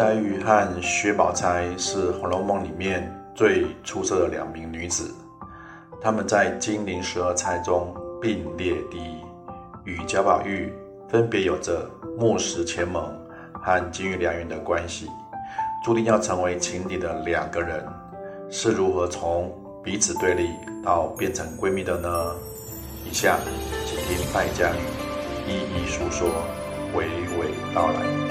黛玉和薛宝钗是《红楼梦》里面最出色的两名女子，她们在金陵十二钗中并列第一，与贾宝玉分别有着木石前盟和金玉良缘的关系，注定要成为情敌的两个人，是如何从彼此对立到变成闺蜜的呢？以下请听败家女一一述说，娓娓道来。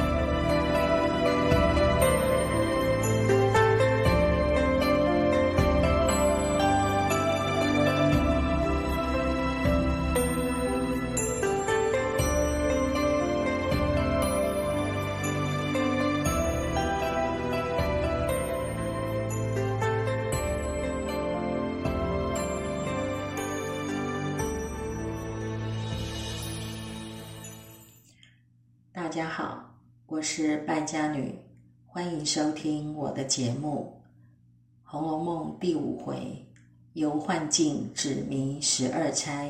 大家好，我是败家女，欢迎收听我的节目《红楼梦》第五回，由幻境指迷十二钗，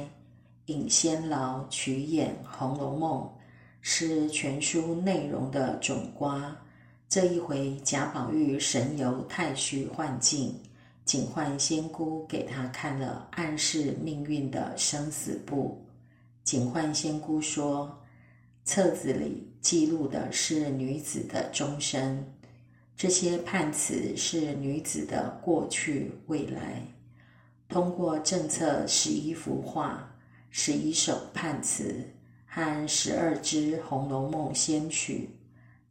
引仙劳曲演《红楼梦》，是全书内容的总瓜。这一回，贾宝玉神游太虚幻境，警幻仙姑给他看了暗示命运的生死簿。警幻仙姑说。册子里记录的是女子的终身，这些判词是女子的过去、未来。通过政策十一幅画、十一首判词和十二支《红楼梦》仙曲，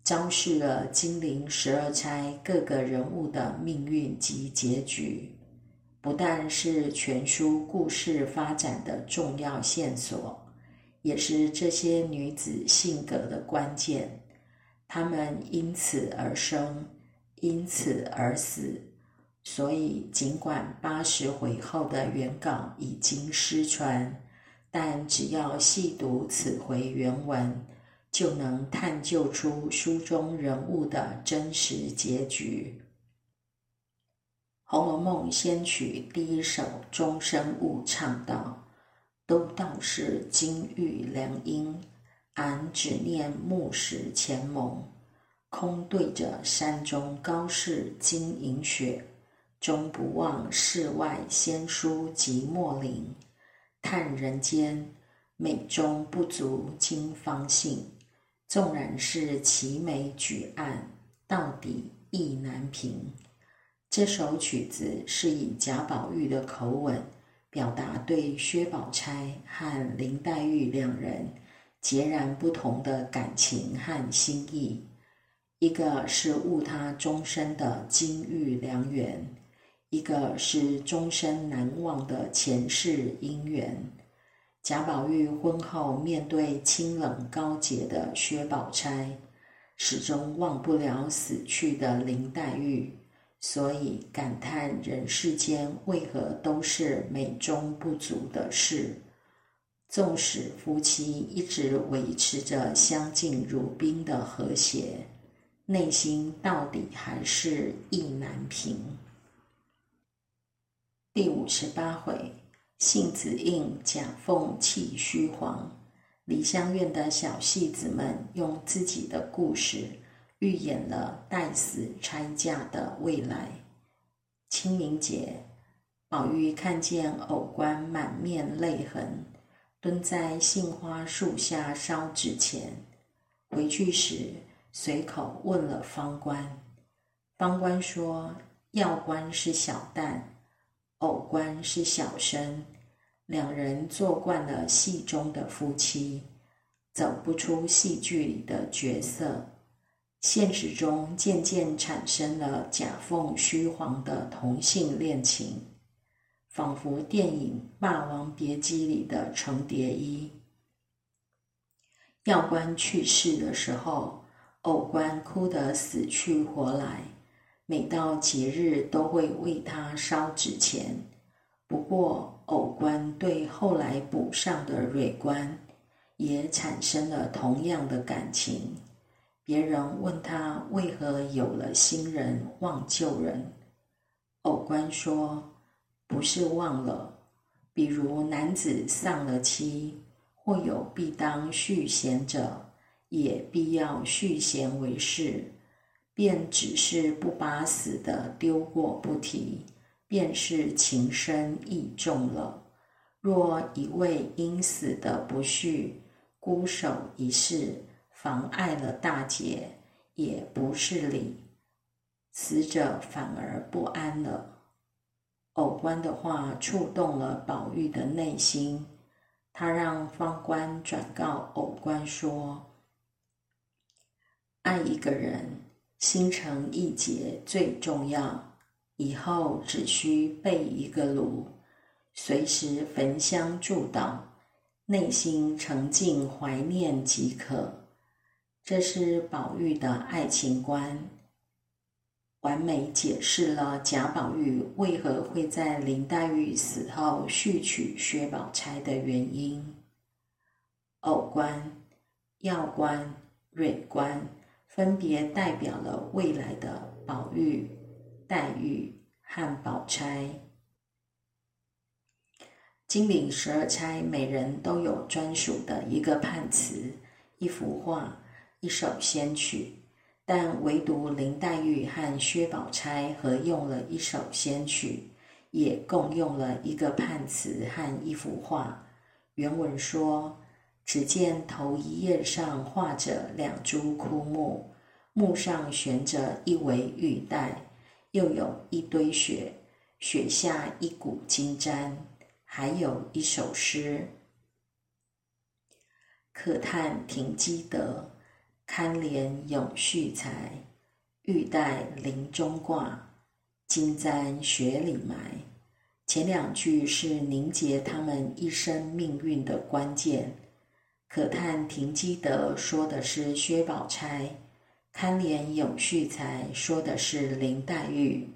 昭示了金陵十二钗各个人物的命运及结局，不但是全书故事发展的重要线索。也是这些女子性格的关键，她们因此而生，因此而死。所以，尽管八十回后的原稿已经失传，但只要细读此回原文，就能探究出书中人物的真实结局。《红楼梦》先曲第一首《钟声误》唱道。都道是金玉良姻，俺只念木石前盟。空对着山中高士金银雪，终不忘世外仙姝寂寞林。叹人间美中不足今方信，纵然是齐眉举案，到底意难平。这首曲子是以贾宝玉的口吻。表达对薛宝钗和林黛玉两人截然不同的感情和心意，一个是误他终身的金玉良缘，一个是终身难忘的前世姻缘。贾宝玉婚后面对清冷高洁的薛宝钗，始终忘不了死去的林黛玉。所以感叹人世间为何都是美中不足的事。纵使夫妻一直维持着相敬如宾的和谐，内心到底还是意难平。第五十八回，杏子印，贾凤气虚黄。梨香院的小戏子们用自己的故事。预演了待死拆嫁的未来。清明节，宝玉看见偶官满面泪痕，蹲在杏花树下烧纸钱。回去时，随口问了方官，方官说：“药官是小旦，偶官是小生，两人做惯了戏中的夫妻，走不出戏剧里的角色。”现实中渐渐产生了假凤虚凰的同性恋情，仿佛电影《霸王别姬》里的程蝶衣。药官去世的时候，偶官哭得死去活来，每到节日都会为他烧纸钱。不过，偶官对后来补上的蕊官，也产生了同样的感情。别人问他为何有了新人忘旧人，偶官说：“不是忘了，比如男子丧了妻，或有必当续弦者，也必要续弦为事。便只是不把死的丢过不提，便是情深意重了。若一味因死的不恤，孤守一事，妨碍了大节，也不是理。死者反而不安了。偶官的话触动了宝玉的内心，他让方官转告偶官说：“爱一个人，心诚意结最重要。以后只需备一个炉，随时焚香祝祷，内心澄净怀念即可。”这是宝玉的爱情观。完美解释了贾宝玉为何会在林黛玉死后续娶薛宝钗的原因。偶官、要官、蕊官分别代表了未来的宝玉、黛玉和宝钗。金陵十二钗每人都有专属的一个判词、一幅画、一首仙曲。但唯独林黛玉和薛宝钗合用了一首仙曲，也共用了一个判词和一幅画。原文说：“只见头一页上画着两株枯木，木上悬着一围玉带，又有一堆雪，雪下一股金簪，还有一首诗：可叹停机德。”堪怜永续才，玉带林中挂，金簪雪里埋。前两句是凝结他们一生命运的关键。可叹停机德说的是薛宝钗，堪怜永续才说的是林黛玉。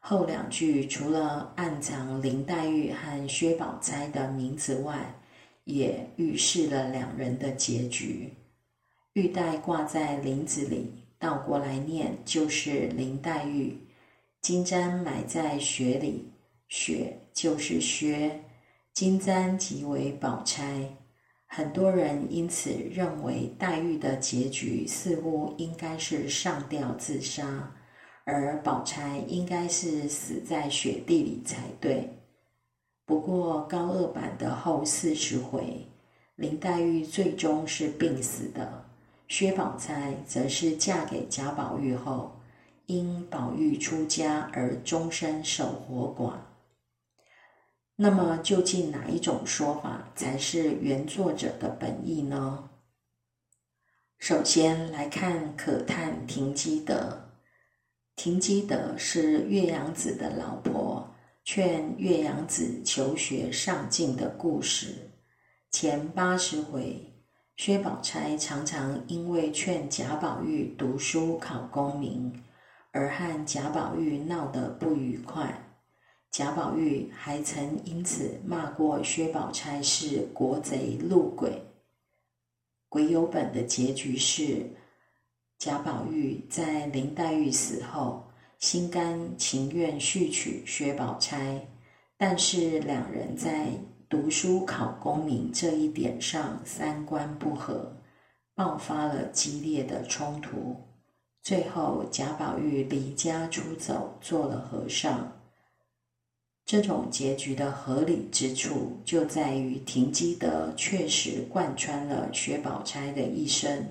后两句除了暗藏林黛玉和薛宝钗的名字外，也预示了两人的结局。玉带挂在林子里，倒过来念就是林黛玉；金簪埋在雪里，雪就是薛，金簪即为宝钗。很多人因此认为黛玉的结局似乎应该是上吊自杀，而宝钗应该是死在雪地里才对。不过高二版的后四十回，林黛玉最终是病死的。薛宝钗则是嫁给贾宝玉后，因宝玉出家而终身守活寡。那么，究竟哪一种说法才是原作者的本意呢？首先来看可叹停机德。停机德是岳阳子的老婆劝岳阳子求学上进的故事，前八十回。薛宝钗常常因为劝贾宝玉读书考功名，而和贾宝玉闹得不愉快。贾宝玉还曾因此骂过薛宝钗是国贼路鬼。鬼有本的结局是，贾宝玉在林黛玉死后，心甘情愿续娶薛宝钗，但是两人在。读书考功名这一点上三观不合，爆发了激烈的冲突。最后贾宝玉离家出走，做了和尚。这种结局的合理之处，就在于停机德确实贯穿了薛宝钗的一生，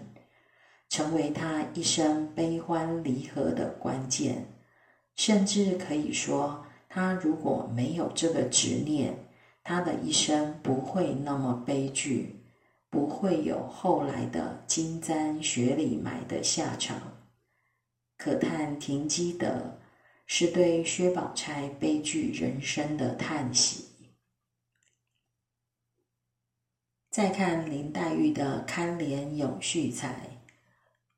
成为他一生悲欢离合的关键。甚至可以说，他如果没有这个执念。他的一生不会那么悲剧，不会有后来的金簪雪里埋的下场。可叹停机德，是对薛宝钗悲剧人生的叹息。再看林黛玉的堪怜永续才，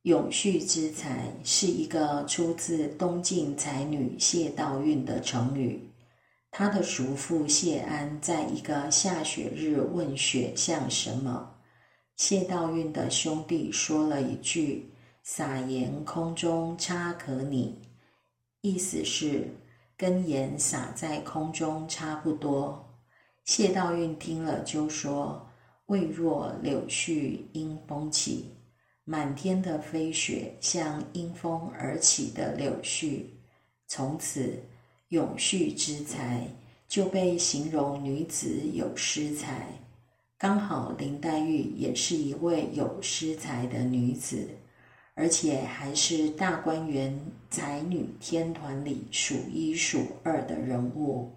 永续之才是一个出自东晋才女谢道韫的成语。他的叔父谢安在一个下雪日问雪像什么，谢道韫的兄弟说了一句：“撒盐空中差可拟”，意思是跟盐撒在空中差不多。谢道韫听了就说：“未若柳絮因风起。”满天的飞雪像因风而起的柳絮。从此，永续之才就被形容女子有诗才。刚好林黛玉也是一位有诗才的女子，而且还是大观园才女天团里数一数二的人物，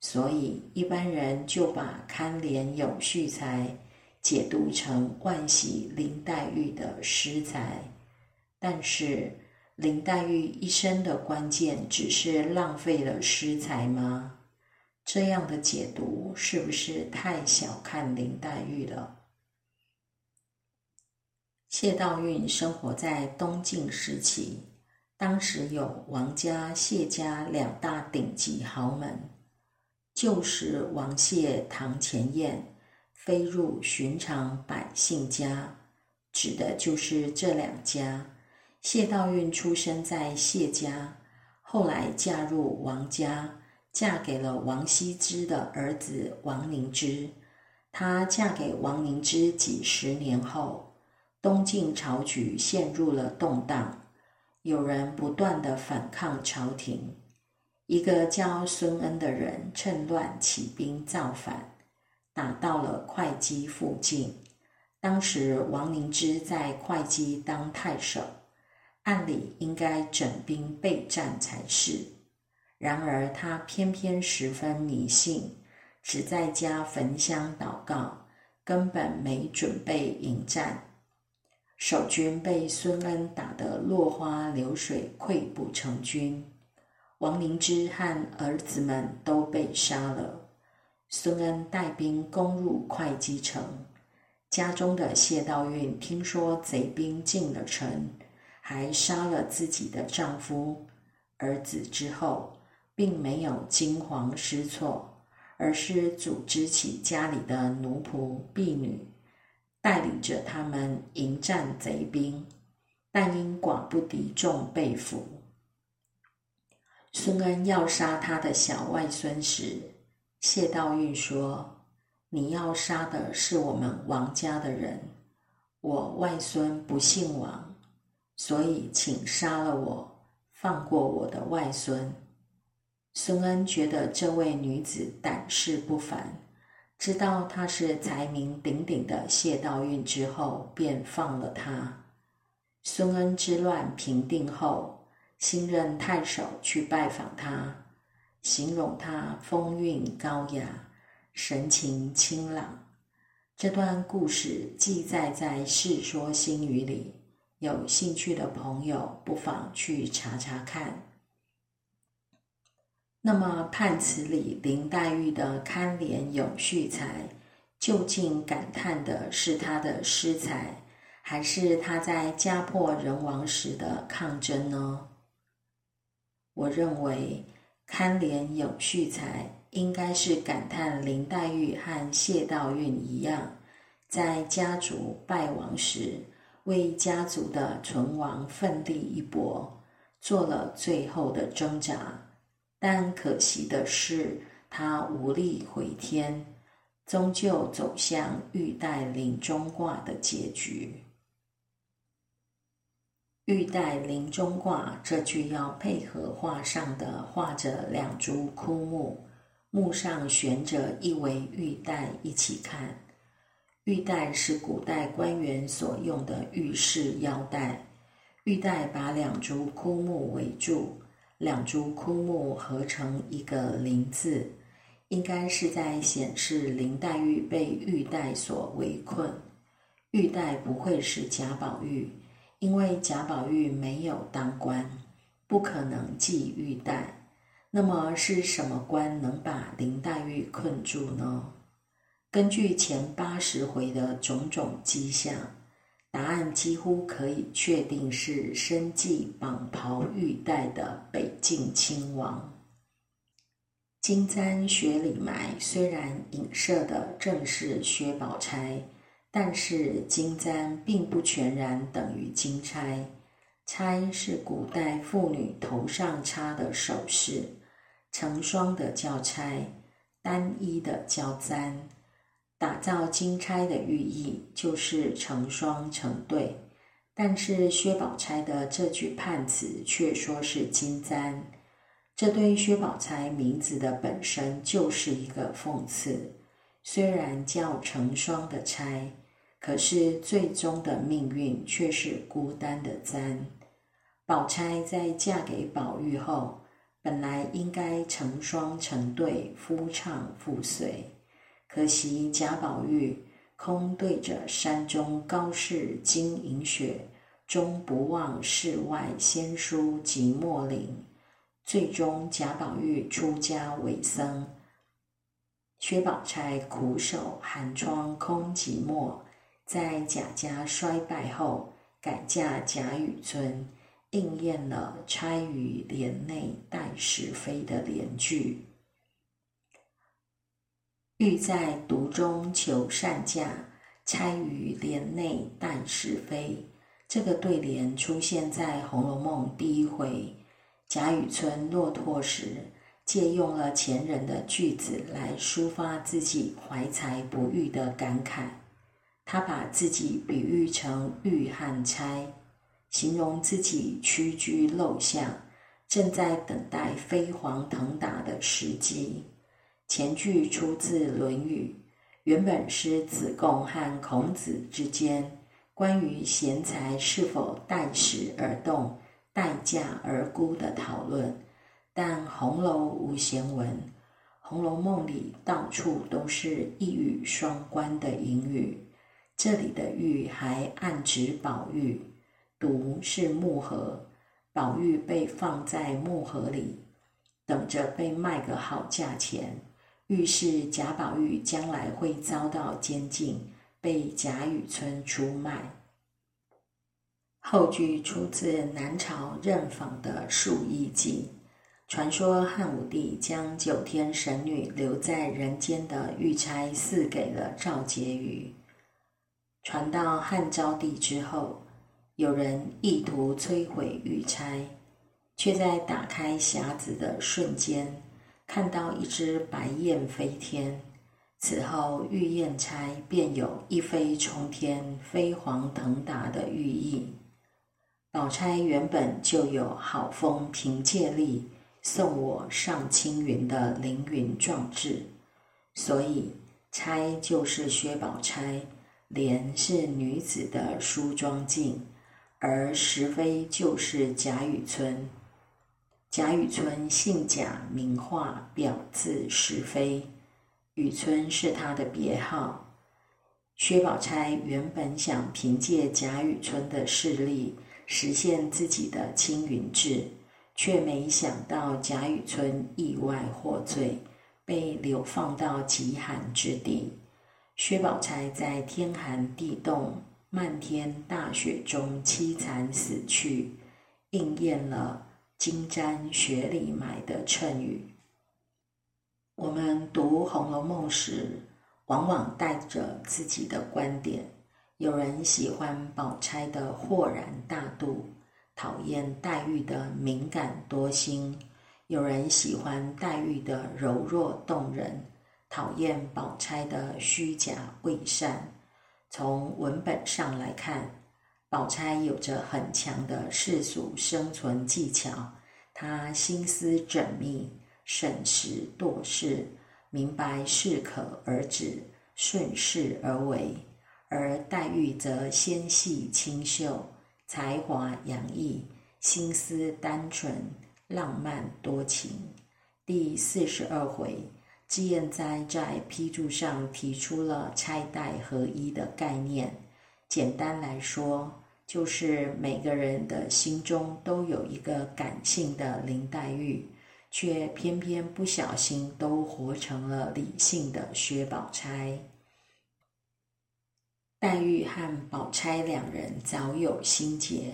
所以一般人就把堪怜永续才解读成万喜林黛玉的诗才。但是。林黛玉一生的关键只是浪费了诗才吗？这样的解读是不是太小看林黛玉了？谢道韫生活在东晋时期，当时有王家、谢家两大顶级豪门。旧时王谢堂前燕，飞入寻常百姓家，指的就是这两家。谢道韫出生在谢家，后来嫁入王家，嫁给了王羲之的儿子王凝之。她嫁给王凝之几十年后，东晋朝局陷入了动荡，有人不断的反抗朝廷。一个叫孙恩的人趁乱起兵造反，打到了会稽附近。当时王凝之在会稽当太守。按理应该整兵备战才是，然而他偏偏十分迷信，只在家焚香祷告，根本没准备迎战。守军被孙恩打得落花流水，溃不成军。王凝之和儿子们都被杀了。孙恩带兵攻入会稽城，家中的谢道韫听说贼兵进了城。还杀了自己的丈夫、儿子之后，并没有惊慌失措，而是组织起家里的奴仆婢女，带领着他们迎战贼兵，但因寡不敌众被俘。孙恩要杀他的小外孙时，谢道韫说：“你要杀的是我们王家的人，我外孙不姓王。”所以，请杀了我，放过我的外孙。孙恩觉得这位女子胆识不凡，知道她是才名鼎鼎的谢道韫之后，便放了她。孙恩之乱平定后，新任太守去拜访她，形容她风韵高雅，神情清朗。这段故事记载在《世说新语》里。有兴趣的朋友不妨去查查看。那么，判词里林黛玉的堪怜永续才，究竟感叹的是她的诗才，还是她在家破人亡时的抗争呢？我认为，堪怜永续才应该是感叹林黛玉和谢道韫一样，在家族败亡时。为家族的存亡奋力一搏，做了最后的挣扎，但可惜的是，他无力回天，终究走向玉带临终卦的结局。玉带临终卦这句要配合画上的画着两株枯木，木上悬着一围玉带一起看。玉带是古代官员所用的玉饰腰带，玉带把两株枯木围住，两株枯木合成一个“林”字，应该是在显示林黛玉被玉带所围困。玉带不会是贾宝玉，因为贾宝玉没有当官，不可能系玉带。那么是什么官能把林黛玉困住呢？根据前八十回的种种迹象，答案几乎可以确定是身系蟒袍玉带的北境亲王。金簪雪里埋虽然影射的正是薛宝钗，但是金簪并不全然等于金钗。钗是古代妇女头上插的首饰，成双的叫钗，单一的叫簪。打造金钗的寓意就是成双成对，但是薛宝钗的这句判词却说是金簪，这对薛宝钗名字的本身就是一个讽刺。虽然叫成双的钗，可是最终的命运却是孤单的簪。宝钗在嫁给宝玉后，本来应该成双成对，夫唱妇随，可惜贾宝玉。空对着山中高士金银雪，终不忘世外仙姝寂寞岭。最终贾宝玉出家为僧，薛宝钗苦守寒窗空寂寞，在贾家衰败后改嫁贾雨村，应验了“钗于帘内待时飞”的联句。欲在独中求善价，钗于帘内待是非。这个对联出现在《红楼梦》第一回贾雨村落拓时，借用了前人的句子来抒发自己怀才不遇的感慨。他把自己比喻成玉和钗，形容自己屈居陋巷，正在等待飞黄腾达的时机。前句出自《论语》，原本是子贡和孔子之间关于贤才是否待时而动、待价而沽的讨论。但红楼无闲文，《红楼梦》里到处都是一语双关的隐语。这里的“玉”还暗指宝玉，“独”是木盒，宝玉被放在木盒里，等着被卖个好价钱。预示贾宝玉将来会遭到监禁，被贾雨村出卖。后句出自南朝任访的《述异记》，传说汉武帝将九天神女留在人间的玉钗赐给了赵婕妤。传到汉昭帝之后，有人意图摧毁玉钗，却在打开匣子的瞬间。看到一只白燕飞天，此后玉燕钗便有一飞冲天、飞黄腾达的寓意。宝钗原本就有好风凭借力，送我上青云的凌云壮志，所以钗就是薛宝钗，莲是女子的梳妆镜，而石飞就是贾雨村。贾雨村姓贾，名化，表字石飞，雨村是他的别号。薛宝钗原本想凭借贾雨村的势力实现自己的青云志，却没想到贾雨村意外获罪，被流放到极寒之地。薛宝钗在天寒地冻、漫天大雪中凄惨死去，应验了。金簪雪里埋的衬语。我们读《红楼梦》时，往往带着自己的观点。有人喜欢宝钗的豁然大度，讨厌黛玉的敏感多心；有人喜欢黛玉的柔弱动人，讨厌宝钗的虚假伪善。从文本上来看。宝钗有着很强的世俗生存技巧，她心思缜密，审时度势，明白适可而止，顺势而为；而黛玉则纤细清秀，才华洋溢，心思单纯，浪漫多情。第四十二回，脂砚斋在批注上提出了钗黛合一的概念。简单来说，就是每个人的心中都有一个感性的林黛玉，却偏偏不小心都活成了理性的薛宝钗。黛玉和宝钗两人早有心结。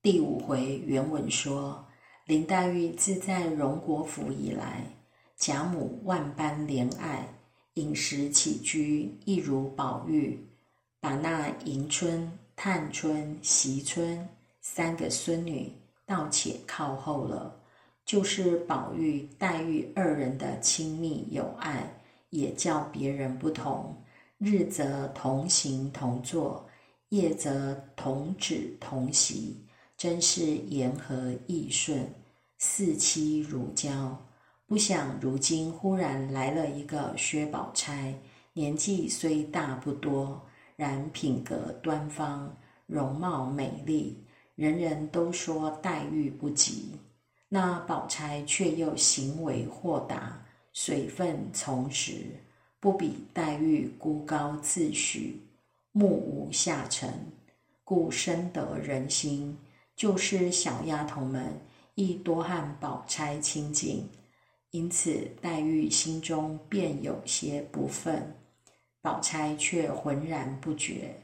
第五回原文说，林黛玉自在荣国府以来，贾母万般怜爱，饮食起居一如宝玉，把那迎春。探春、惜春三个孙女倒且靠后了，就是宝玉、黛玉二人的亲密友爱，也叫别人不同。日则同行同坐，夜则同指同席，真是言和意顺，似妻如胶。不想如今忽然来了一个薛宝钗，年纪虽大不多，然品格端方，容貌美丽，人人都说黛玉不及。那宝钗却又行为豁达，水分从实，不比黛玉孤高自许，目无下尘，故深得人心。就是小丫头们亦多和宝钗亲近。因此，黛玉心中便有些不忿，宝钗却浑然不觉。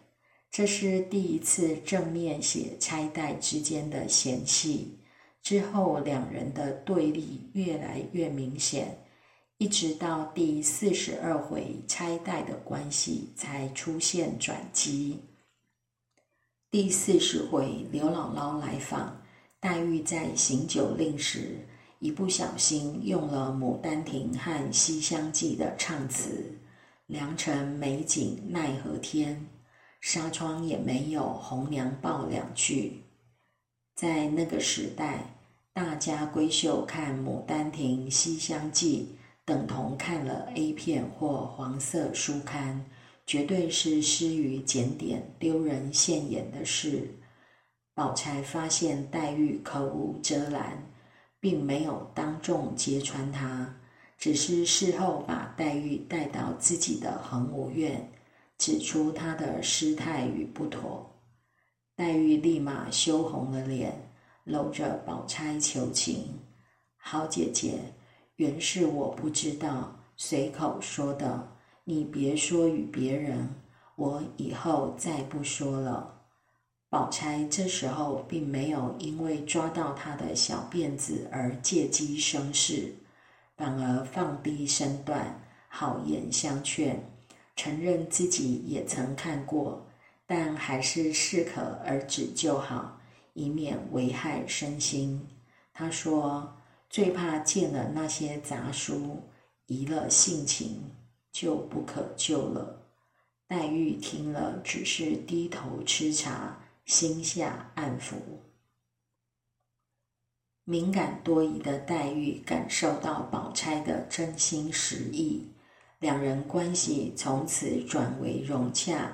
这是第一次正面写钗黛之间的嫌隙，之后两人的对立越来越明显，一直到第四十二回钗黛的关系才出现转机。第四十回刘姥姥来访，黛玉在行酒令时。一不小心用了《牡丹亭》和《西厢记》的唱词，良辰美景奈何天，纱窗也没有红娘报两句。在那个时代，大家闺秀看《牡丹亭》《西厢记》，等同看了 A 片或黄色书刊，绝对是失于检点、丢人现眼的事。宝钗发现黛玉口无遮拦。并没有当众揭穿他，只是事后把黛玉带到自己的恒芜院，指出她的失态与不妥。黛玉立马羞红了脸，搂着宝钗求情：“好姐姐，原是我不知道，随口说的，你别说与别人，我以后再不说了。”宝钗这时候并没有因为抓到他的小辫子而借机生事，反而放低身段，好言相劝，承认自己也曾看过，但还是适可而止就好，以免危害身心。他说：“最怕见了那些杂书，移了性情，就不可救了。”黛玉听了，只是低头吃茶。心下暗服。敏感多疑的黛玉感受到宝钗的真心实意，两人关系从此转为融洽，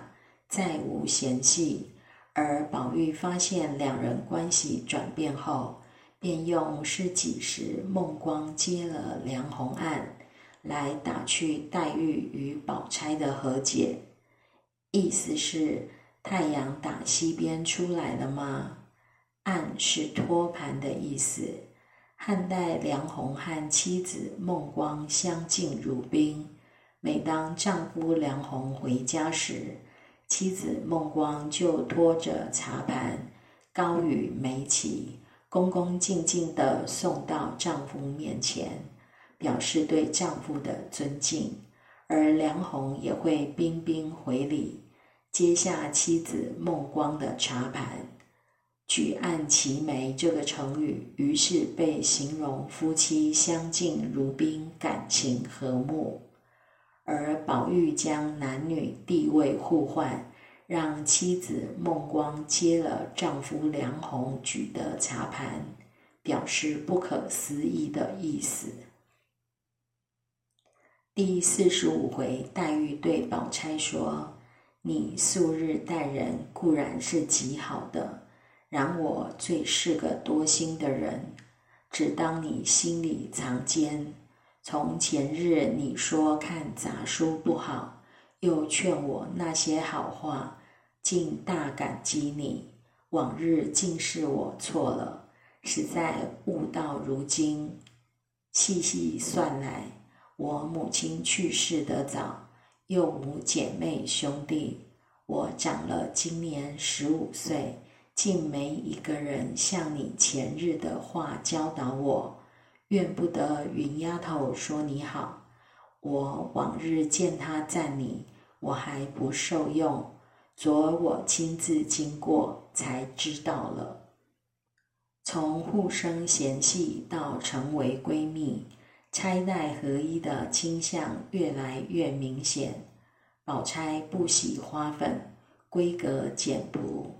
再无嫌隙。而宝玉发现两人关系转变后，便用是几时孟光接了梁鸿案来打趣黛玉与宝钗的和解，意思是。太阳打西边出来了吗？暗是托盘的意思。汉代梁鸿和妻子孟光相敬如宾，每当丈夫梁鸿回家时，妻子孟光就拖着茶盘、高与梅旗，恭恭敬敬地送到丈夫面前，表示对丈夫的尊敬，而梁鸿也会彬彬回礼。接下妻子孟光的茶盘，举案齐眉这个成语，于是被形容夫妻相敬如宾，感情和睦。而宝玉将男女地位互换，让妻子孟光接了丈夫梁鸿举的茶盘，表示不可思议的意思。第四十五回，黛玉对宝钗说。你素日待人固然是极好的，然我最是个多心的人，只当你心里藏奸。从前日你说看杂书不好，又劝我那些好话，竟大感激你。往日竟是我错了，实在悟到如今。细细算来，我母亲去世得早。又无姐妹兄弟，我长了今年十五岁，竟没一个人像你前日的话教导我。怨不得云丫头说你好，我往日见她赞你，我还不受用。昨我亲自经过，才知道了。从互生嫌隙到成为闺蜜。钗黛合一的倾向越来越明显。宝钗不喜花粉，规格简朴，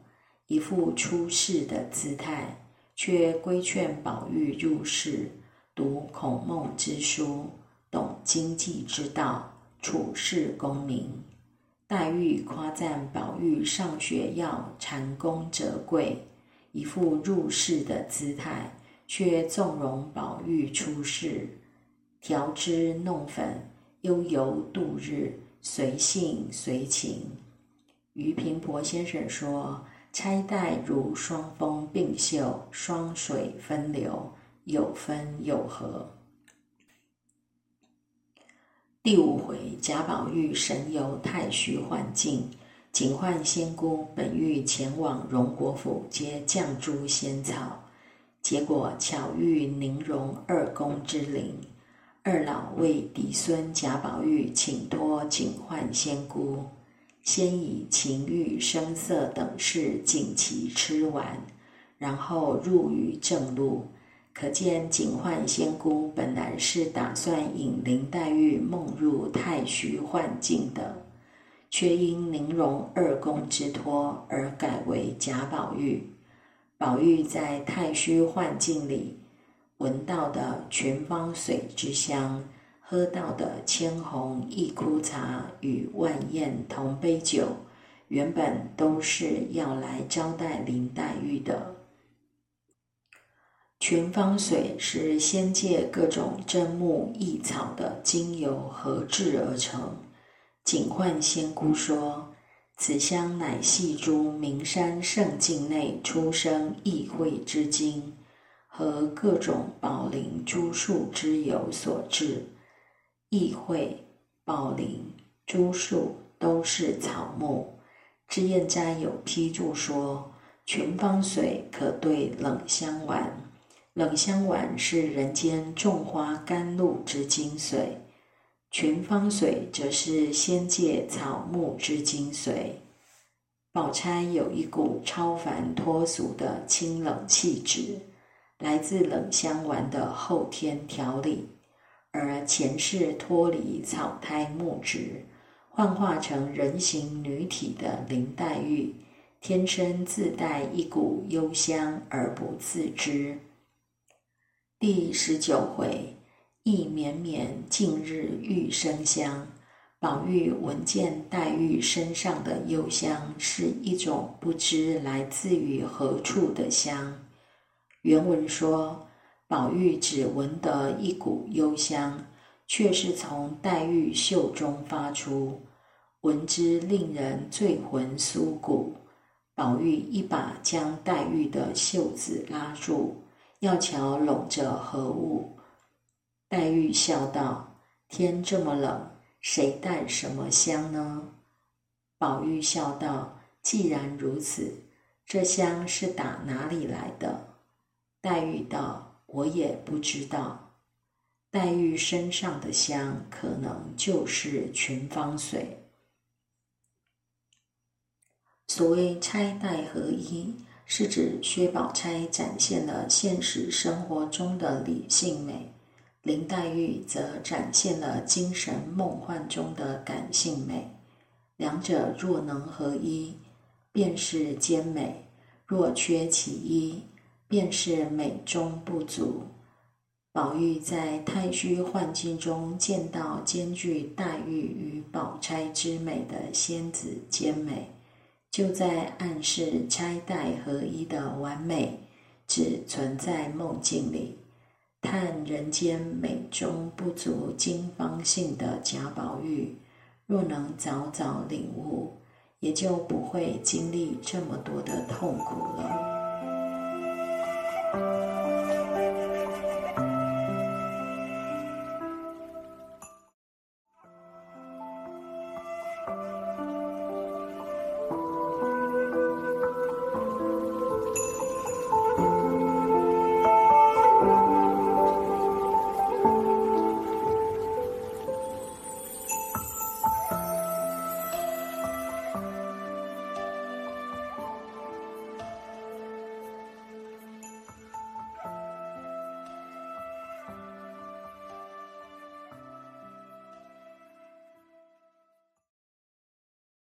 一副出世的姿态，却规劝宝玉入世，读孔孟之书，懂经济之道，处世功名。黛玉夸赞宝玉上学要蟾宫折桂，一副入世的姿态，却纵容宝玉出世，调脂弄粉，悠游度日，随性随情。于平伯先生说：“钗黛如双峰并秀，双水分流，有分有合。”第五回，贾宝玉神游太虚幻境，警幻仙姑本欲前往荣国府接绛珠仙草，结果巧遇宁荣二公之灵，二老为嫡孙贾宝玉请托警幻仙姑，先以情欲声色等事景其吃完，然后入于正路。可见警幻仙姑本来是打算引林黛玉梦入太虚幻境的，却因宁荣二公之托而改为贾宝玉。宝玉在太虚幻境里闻到的群芳水之香，喝到的千红一枯茶与万宴同杯酒，原本都是要来招待林黛玉的。群芳水是仙界各种珍木异草的精油合制而成。警幻仙姑说：“此香乃系诸名山圣境内出生异会之精，和各种宝林诸树之油所制。异会、宝林、朱树都是草木。”知燕斋有批注说：“群芳水可对冷香丸。”冷香丸是人间种花甘露之精髓，群芳水则是仙界草木之精髓。宝钗有一股超凡脱俗的清冷气质，来自冷香丸的后天调理，而前世脱离草胎木质，幻化成人形女体的林黛玉，天生自带一股幽香而不自知。第十九回，意绵绵，近日玉生香。宝玉闻见黛玉身上的幽香，是一种不知来自于何处的香。原文说，宝玉只闻得一股幽香，却是从黛玉袖中发出，闻之令人醉魂酥骨。宝玉一把将黛玉的袖子拉住。要瞧拢着何物？黛玉笑道：“天这么冷，谁带什么香呢？”宝玉笑道：“既然如此，这香是打哪里来的？”黛玉道：“我也不知道。”黛玉身上的香，可能就是群芳水。所谓钗黛合一。是指薛宝钗展现了现实生活中的理性美，林黛玉则展现了精神梦幻中的感性美。两者若能合一，便是兼美；若缺其一，便是美中不足。宝玉在太虚幻境中见到兼具黛玉与宝钗之美的仙子兼美。就在暗示钗黛合一的完美，只存在梦境里。叹人间美中不足经方性的贾宝玉，若能早早领悟，也就不会经历这么多的痛苦了。Bye.